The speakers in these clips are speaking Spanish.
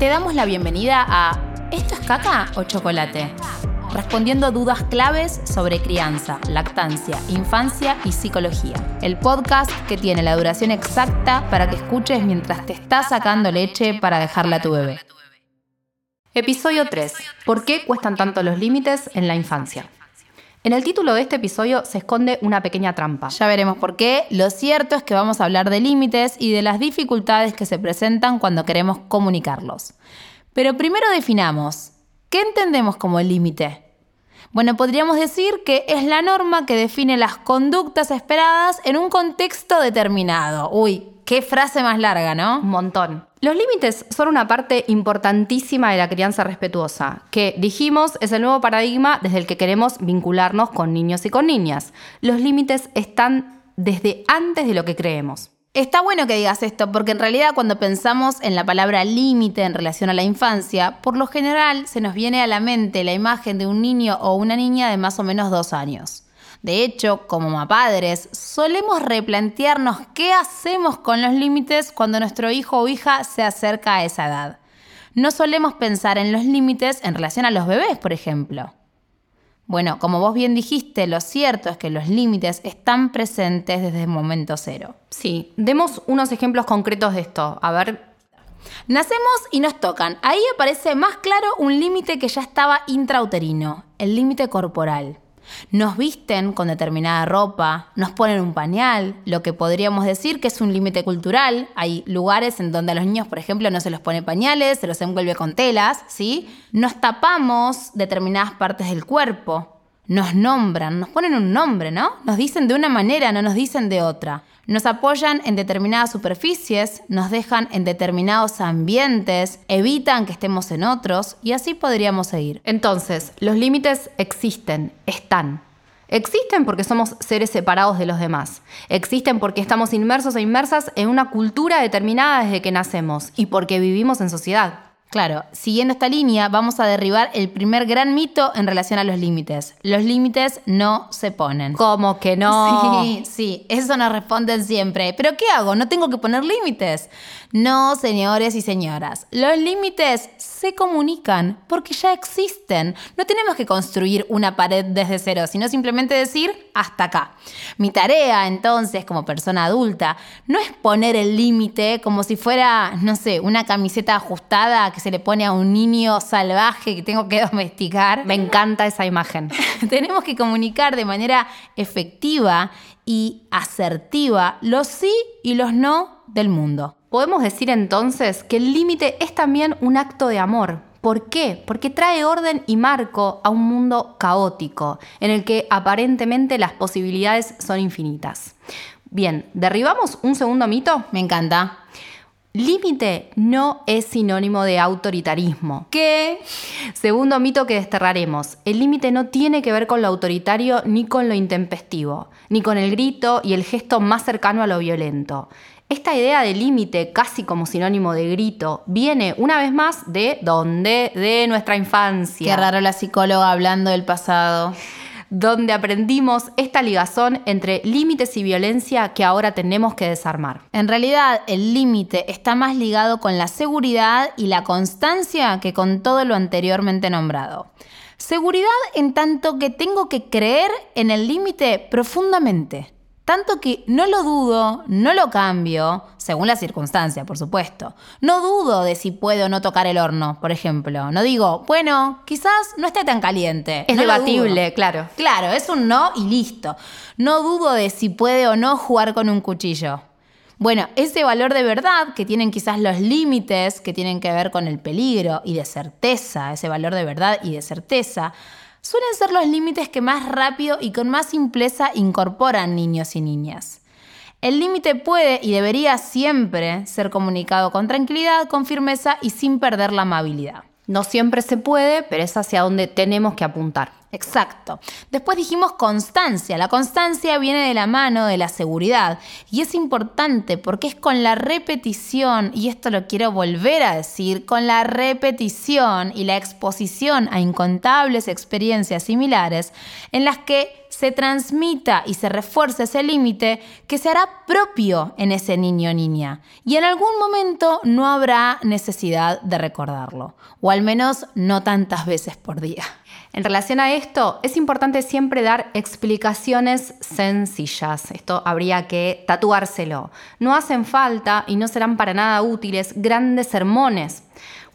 te damos la bienvenida a ¿Esto es caca o chocolate? Respondiendo dudas claves sobre crianza, lactancia, infancia y psicología. El podcast que tiene la duración exacta para que escuches mientras te estás sacando leche para dejarla a tu bebé. Episodio 3. ¿Por qué cuestan tanto los límites en la infancia? En el título de este episodio se esconde una pequeña trampa. Ya veremos por qué. Lo cierto es que vamos a hablar de límites y de las dificultades que se presentan cuando queremos comunicarlos. Pero primero definamos, ¿qué entendemos como límite? Bueno, podríamos decir que es la norma que define las conductas esperadas en un contexto determinado. Uy, qué frase más larga, ¿no? Un montón. Los límites son una parte importantísima de la crianza respetuosa, que dijimos es el nuevo paradigma desde el que queremos vincularnos con niños y con niñas. Los límites están desde antes de lo que creemos. Está bueno que digas esto, porque en realidad cuando pensamos en la palabra límite en relación a la infancia, por lo general se nos viene a la mente la imagen de un niño o una niña de más o menos dos años. De hecho, como padres, solemos replantearnos qué hacemos con los límites cuando nuestro hijo o hija se acerca a esa edad. No solemos pensar en los límites en relación a los bebés, por ejemplo. Bueno, como vos bien dijiste, lo cierto es que los límites están presentes desde el momento cero. Sí, demos unos ejemplos concretos de esto. A ver. Nacemos y nos tocan. Ahí aparece más claro un límite que ya estaba intrauterino, el límite corporal. Nos visten con determinada ropa, nos ponen un pañal, lo que podríamos decir que es un límite cultural. Hay lugares en donde a los niños, por ejemplo, no se los pone pañales, se los envuelve con telas, ¿sí? Nos tapamos determinadas partes del cuerpo, nos nombran, nos ponen un nombre, ¿no? Nos dicen de una manera, no nos dicen de otra. Nos apoyan en determinadas superficies, nos dejan en determinados ambientes, evitan que estemos en otros y así podríamos seguir. Entonces, los límites existen, están. Existen porque somos seres separados de los demás. Existen porque estamos inmersos e inmersas en una cultura determinada desde que nacemos y porque vivimos en sociedad. Claro, siguiendo esta línea, vamos a derribar el primer gran mito en relación a los límites. Los límites no se ponen. ¿Cómo que no? Sí, sí, eso nos responden siempre. ¿Pero qué hago? ¿No tengo que poner límites? No, señores y señoras. Los límites se comunican porque ya existen. No tenemos que construir una pared desde cero, sino simplemente decir hasta acá. Mi tarea, entonces, como persona adulta, no es poner el límite como si fuera, no sé, una camiseta ajustada se le pone a un niño salvaje que tengo que domesticar. Me encanta esa imagen. Tenemos que comunicar de manera efectiva y asertiva los sí y los no del mundo. Podemos decir entonces que el límite es también un acto de amor. ¿Por qué? Porque trae orden y marco a un mundo caótico, en el que aparentemente las posibilidades son infinitas. Bien, ¿derribamos un segundo mito? Me encanta. Límite no es sinónimo de autoritarismo. ¿Qué? Segundo mito que desterraremos. El límite no tiene que ver con lo autoritario ni con lo intempestivo, ni con el grito y el gesto más cercano a lo violento. Esta idea de límite, casi como sinónimo de grito, viene una vez más de dónde? De nuestra infancia. Qué raro la psicóloga hablando del pasado donde aprendimos esta ligazón entre límites y violencia que ahora tenemos que desarmar. En realidad, el límite está más ligado con la seguridad y la constancia que con todo lo anteriormente nombrado. Seguridad en tanto que tengo que creer en el límite profundamente. Tanto que no lo dudo, no lo cambio, según la circunstancia, por supuesto. No dudo de si puedo o no tocar el horno, por ejemplo. No digo, bueno, quizás no esté tan caliente. Es debatible, claro. Claro, es un no y listo. No dudo de si puede o no jugar con un cuchillo. Bueno, ese valor de verdad que tienen quizás los límites que tienen que ver con el peligro y de certeza, ese valor de verdad y de certeza, suelen ser los límites que más rápido y con más simpleza incorporan niños y niñas. El límite puede y debería siempre ser comunicado con tranquilidad, con firmeza y sin perder la amabilidad. No siempre se puede, pero es hacia donde tenemos que apuntar. Exacto. Después dijimos constancia. La constancia viene de la mano de la seguridad y es importante porque es con la repetición, y esto lo quiero volver a decir, con la repetición y la exposición a incontables experiencias similares en las que se transmita y se refuerce ese límite que se hará propio en ese niño o niña. Y en algún momento no habrá necesidad de recordarlo, o al menos no tantas veces por día. En relación a esto, es importante siempre dar explicaciones sencillas. Esto habría que tatuárselo. No hacen falta y no serán para nada útiles grandes sermones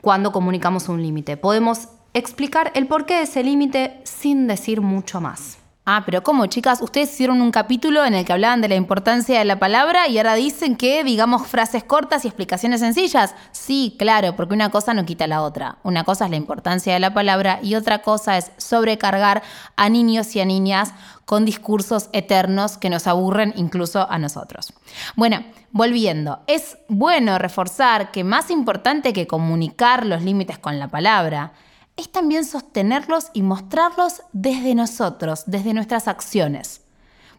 cuando comunicamos un límite. Podemos explicar el porqué de ese límite sin decir mucho más. Ah, pero ¿cómo, chicas? Ustedes hicieron un capítulo en el que hablaban de la importancia de la palabra y ahora dicen que digamos frases cortas y explicaciones sencillas. Sí, claro, porque una cosa no quita la otra. Una cosa es la importancia de la palabra y otra cosa es sobrecargar a niños y a niñas con discursos eternos que nos aburren incluso a nosotros. Bueno, volviendo, es bueno reforzar que más importante que comunicar los límites con la palabra, es también sostenerlos y mostrarlos desde nosotros, desde nuestras acciones.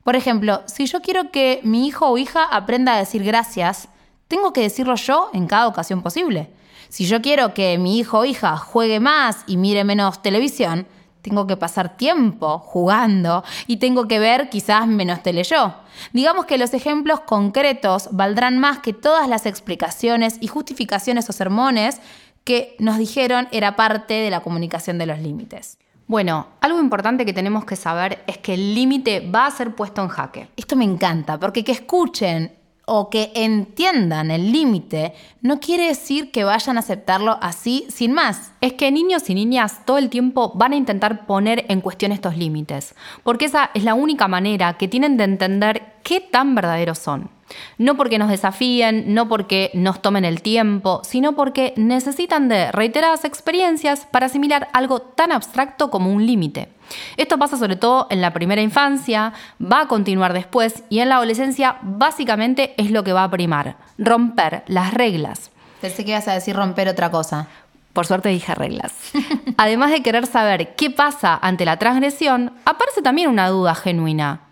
Por ejemplo, si yo quiero que mi hijo o hija aprenda a decir gracias, tengo que decirlo yo en cada ocasión posible. Si yo quiero que mi hijo o hija juegue más y mire menos televisión, tengo que pasar tiempo jugando y tengo que ver quizás menos tele yo. Digamos que los ejemplos concretos valdrán más que todas las explicaciones y justificaciones o sermones que nos dijeron era parte de la comunicación de los límites. Bueno, algo importante que tenemos que saber es que el límite va a ser puesto en jaque. Esto me encanta, porque que escuchen o que entiendan el límite no quiere decir que vayan a aceptarlo así sin más. Es que niños y niñas todo el tiempo van a intentar poner en cuestión estos límites, porque esa es la única manera que tienen de entender qué tan verdaderos son. No porque nos desafíen, no porque nos tomen el tiempo, sino porque necesitan de reiteradas experiencias para asimilar algo tan abstracto como un límite. Esto pasa sobre todo en la primera infancia, va a continuar después y en la adolescencia básicamente es lo que va a primar, romper las reglas. Pensé que ibas a decir romper otra cosa. Por suerte dije reglas. Además de querer saber qué pasa ante la transgresión, aparece también una duda genuina.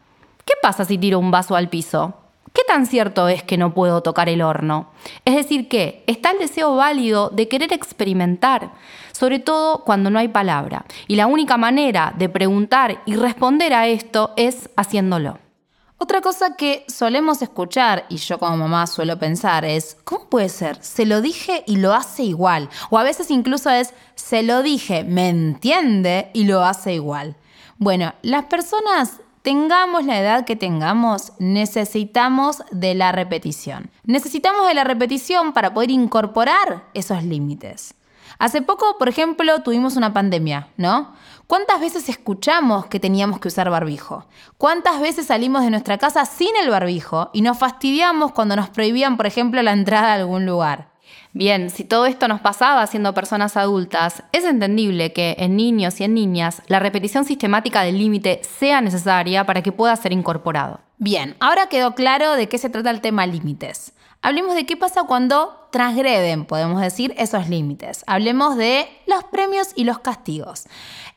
¿Qué pasa si tiro un vaso al piso? ¿Qué tan cierto es que no puedo tocar el horno? Es decir, que está el deseo válido de querer experimentar, sobre todo cuando no hay palabra. Y la única manera de preguntar y responder a esto es haciéndolo. Otra cosa que solemos escuchar, y yo como mamá suelo pensar, es, ¿cómo puede ser? Se lo dije y lo hace igual. O a veces incluso es, se lo dije, me entiende y lo hace igual. Bueno, las personas tengamos la edad que tengamos, necesitamos de la repetición. Necesitamos de la repetición para poder incorporar esos límites. Hace poco, por ejemplo, tuvimos una pandemia, ¿no? ¿Cuántas veces escuchamos que teníamos que usar barbijo? ¿Cuántas veces salimos de nuestra casa sin el barbijo y nos fastidiamos cuando nos prohibían, por ejemplo, la entrada a algún lugar? Bien, si todo esto nos pasaba siendo personas adultas, es entendible que en niños y en niñas la repetición sistemática del límite sea necesaria para que pueda ser incorporado. Bien, ahora quedó claro de qué se trata el tema límites. Hablemos de qué pasa cuando transgreden, podemos decir, esos límites. Hablemos de los premios y los castigos.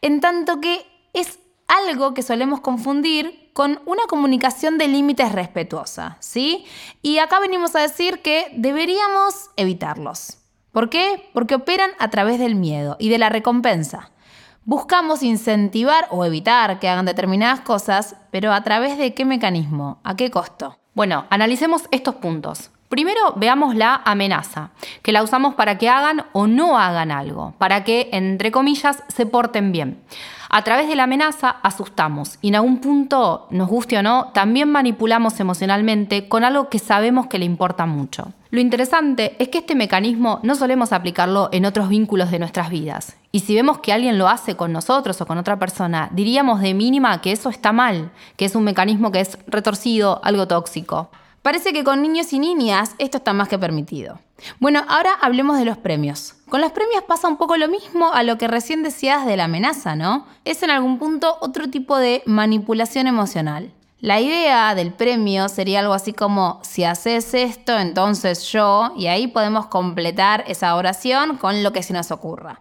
En tanto que es algo que solemos confundir con una comunicación de límites respetuosa, ¿sí? Y acá venimos a decir que deberíamos evitarlos. ¿Por qué? Porque operan a través del miedo y de la recompensa. Buscamos incentivar o evitar que hagan determinadas cosas, pero ¿a través de qué mecanismo? ¿A qué costo? Bueno, analicemos estos puntos. Primero veamos la amenaza, que la usamos para que hagan o no hagan algo, para que, entre comillas, se porten bien. A través de la amenaza asustamos y en algún punto, nos guste o no, también manipulamos emocionalmente con algo que sabemos que le importa mucho. Lo interesante es que este mecanismo no solemos aplicarlo en otros vínculos de nuestras vidas. Y si vemos que alguien lo hace con nosotros o con otra persona, diríamos de mínima que eso está mal, que es un mecanismo que es retorcido, algo tóxico. Parece que con niños y niñas esto está más que permitido. Bueno, ahora hablemos de los premios. Con los premios pasa un poco lo mismo a lo que recién decías de la amenaza, ¿no? Es en algún punto otro tipo de manipulación emocional. La idea del premio sería algo así como, si haces esto, entonces yo, y ahí podemos completar esa oración con lo que se nos ocurra.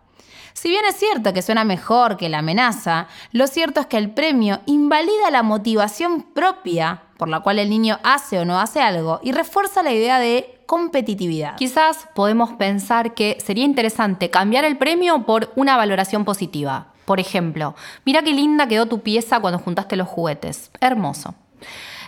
Si bien es cierto que suena mejor que la amenaza, lo cierto es que el premio invalida la motivación propia por la cual el niño hace o no hace algo y refuerza la idea de competitividad. Quizás podemos pensar que sería interesante cambiar el premio por una valoración positiva. Por ejemplo, mira qué linda quedó tu pieza cuando juntaste los juguetes. Hermoso.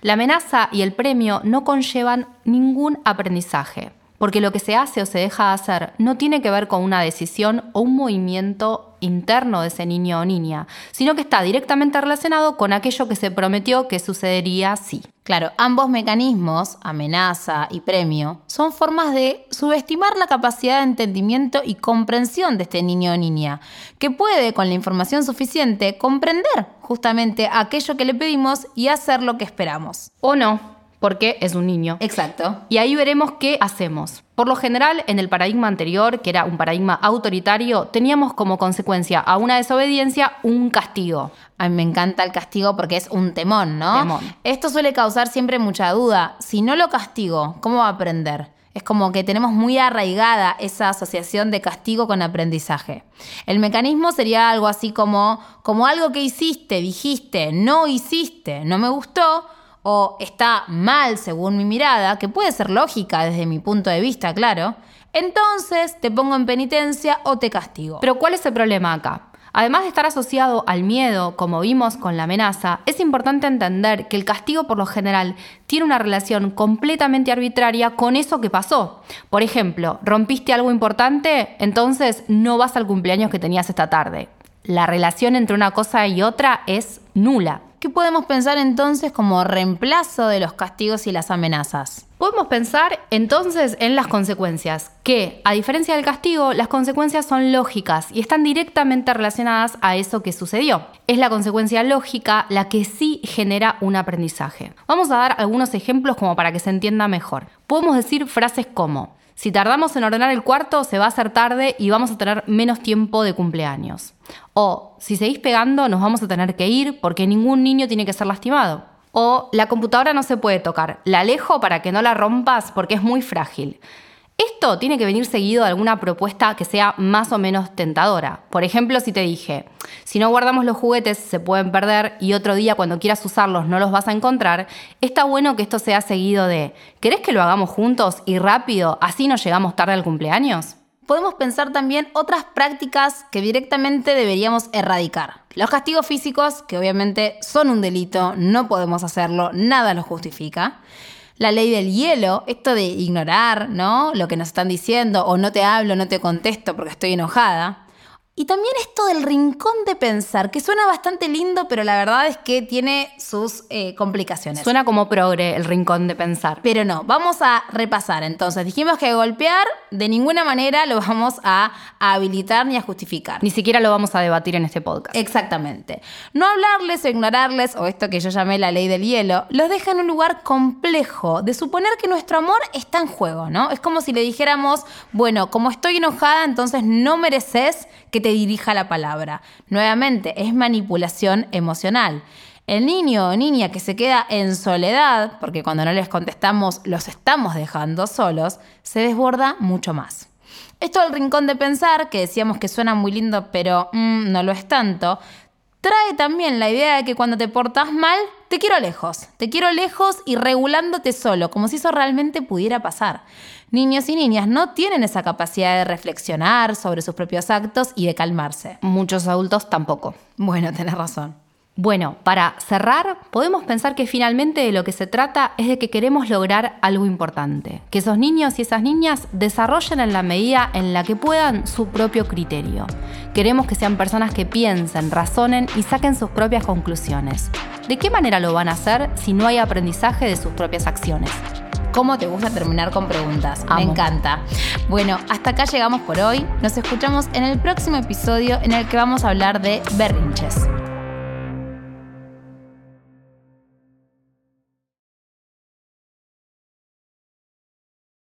La amenaza y el premio no conllevan ningún aprendizaje, porque lo que se hace o se deja de hacer no tiene que ver con una decisión o un movimiento interno de ese niño o niña, sino que está directamente relacionado con aquello que se prometió que sucedería si. Claro, ambos mecanismos, amenaza y premio, son formas de subestimar la capacidad de entendimiento y comprensión de este niño o niña, que puede, con la información suficiente, comprender justamente aquello que le pedimos y hacer lo que esperamos. O no, porque es un niño. Exacto. Y ahí veremos qué hacemos. Por lo general, en el paradigma anterior, que era un paradigma autoritario, teníamos como consecuencia a una desobediencia un castigo. A mí me encanta el castigo porque es un temón, ¿no? Temón. Esto suele causar siempre mucha duda. Si no lo castigo, ¿cómo va a aprender? Es como que tenemos muy arraigada esa asociación de castigo con aprendizaje. El mecanismo sería algo así como, como algo que hiciste, dijiste, no hiciste, no me gustó, o está mal según mi mirada, que puede ser lógica desde mi punto de vista, claro, entonces te pongo en penitencia o te castigo. Pero ¿cuál es el problema acá? Además de estar asociado al miedo, como vimos con la amenaza, es importante entender que el castigo por lo general tiene una relación completamente arbitraria con eso que pasó. Por ejemplo, rompiste algo importante, entonces no vas al cumpleaños que tenías esta tarde. La relación entre una cosa y otra es nula. ¿Qué podemos pensar entonces como reemplazo de los castigos y las amenazas? Podemos pensar entonces en las consecuencias, que a diferencia del castigo, las consecuencias son lógicas y están directamente relacionadas a eso que sucedió. Es la consecuencia lógica la que sí genera un aprendizaje. Vamos a dar algunos ejemplos como para que se entienda mejor. Podemos decir frases como, si tardamos en ordenar el cuarto, se va a hacer tarde y vamos a tener menos tiempo de cumpleaños. O si seguís pegando, nos vamos a tener que ir porque ningún niño tiene que ser lastimado. O la computadora no se puede tocar, la alejo para que no la rompas porque es muy frágil. Esto tiene que venir seguido de alguna propuesta que sea más o menos tentadora. Por ejemplo, si te dije, si no guardamos los juguetes se pueden perder y otro día cuando quieras usarlos no los vas a encontrar, está bueno que esto sea seguido de, ¿querés que lo hagamos juntos y rápido, así no llegamos tarde al cumpleaños? Podemos pensar también otras prácticas que directamente deberíamos erradicar. Los castigos físicos, que obviamente son un delito, no podemos hacerlo, nada los justifica la ley del hielo, esto de ignorar, ¿no? Lo que nos están diciendo, o no te hablo, no te contesto porque estoy enojada. Y también esto del rincón de pensar, que suena bastante lindo, pero la verdad es que tiene sus eh, complicaciones. Suena como progre el rincón de pensar. Pero no, vamos a repasar entonces. Dijimos que golpear de ninguna manera lo vamos a, habilitar ni a justificar. Ni siquiera lo vamos a debatir en este podcast. Exactamente. No hablarles o ignorarles, o esto que yo llamé la ley del hielo, los deja en un lugar complejo de suponer que nuestro amor está en juego, ¿no? Es como si le dijéramos, bueno, como estoy enojada, entonces no mereces que te dirija la palabra. Nuevamente, es manipulación emocional. El niño o niña que se queda en soledad, porque cuando no les contestamos los estamos dejando solos, se desborda mucho más. Esto del rincón de pensar, que decíamos que suena muy lindo, pero mm, no lo es tanto, trae también la idea de que cuando te portas mal, te quiero lejos. Te quiero lejos y regulándote solo, como si eso realmente pudiera pasar. Niños y niñas no tienen esa capacidad de reflexionar sobre sus propios actos y de calmarse. Muchos adultos tampoco. Bueno, tenés razón. Bueno, para cerrar, podemos pensar que finalmente de lo que se trata es de que queremos lograr algo importante, que esos niños y esas niñas desarrollen en la medida en la que puedan su propio criterio. Queremos que sean personas que piensen, razonen y saquen sus propias conclusiones. ¿De qué manera lo van a hacer si no hay aprendizaje de sus propias acciones? ¿Cómo te gusta terminar con preguntas? Me encanta. Bueno, hasta acá llegamos por hoy. Nos escuchamos en el próximo episodio en el que vamos a hablar de berrinches.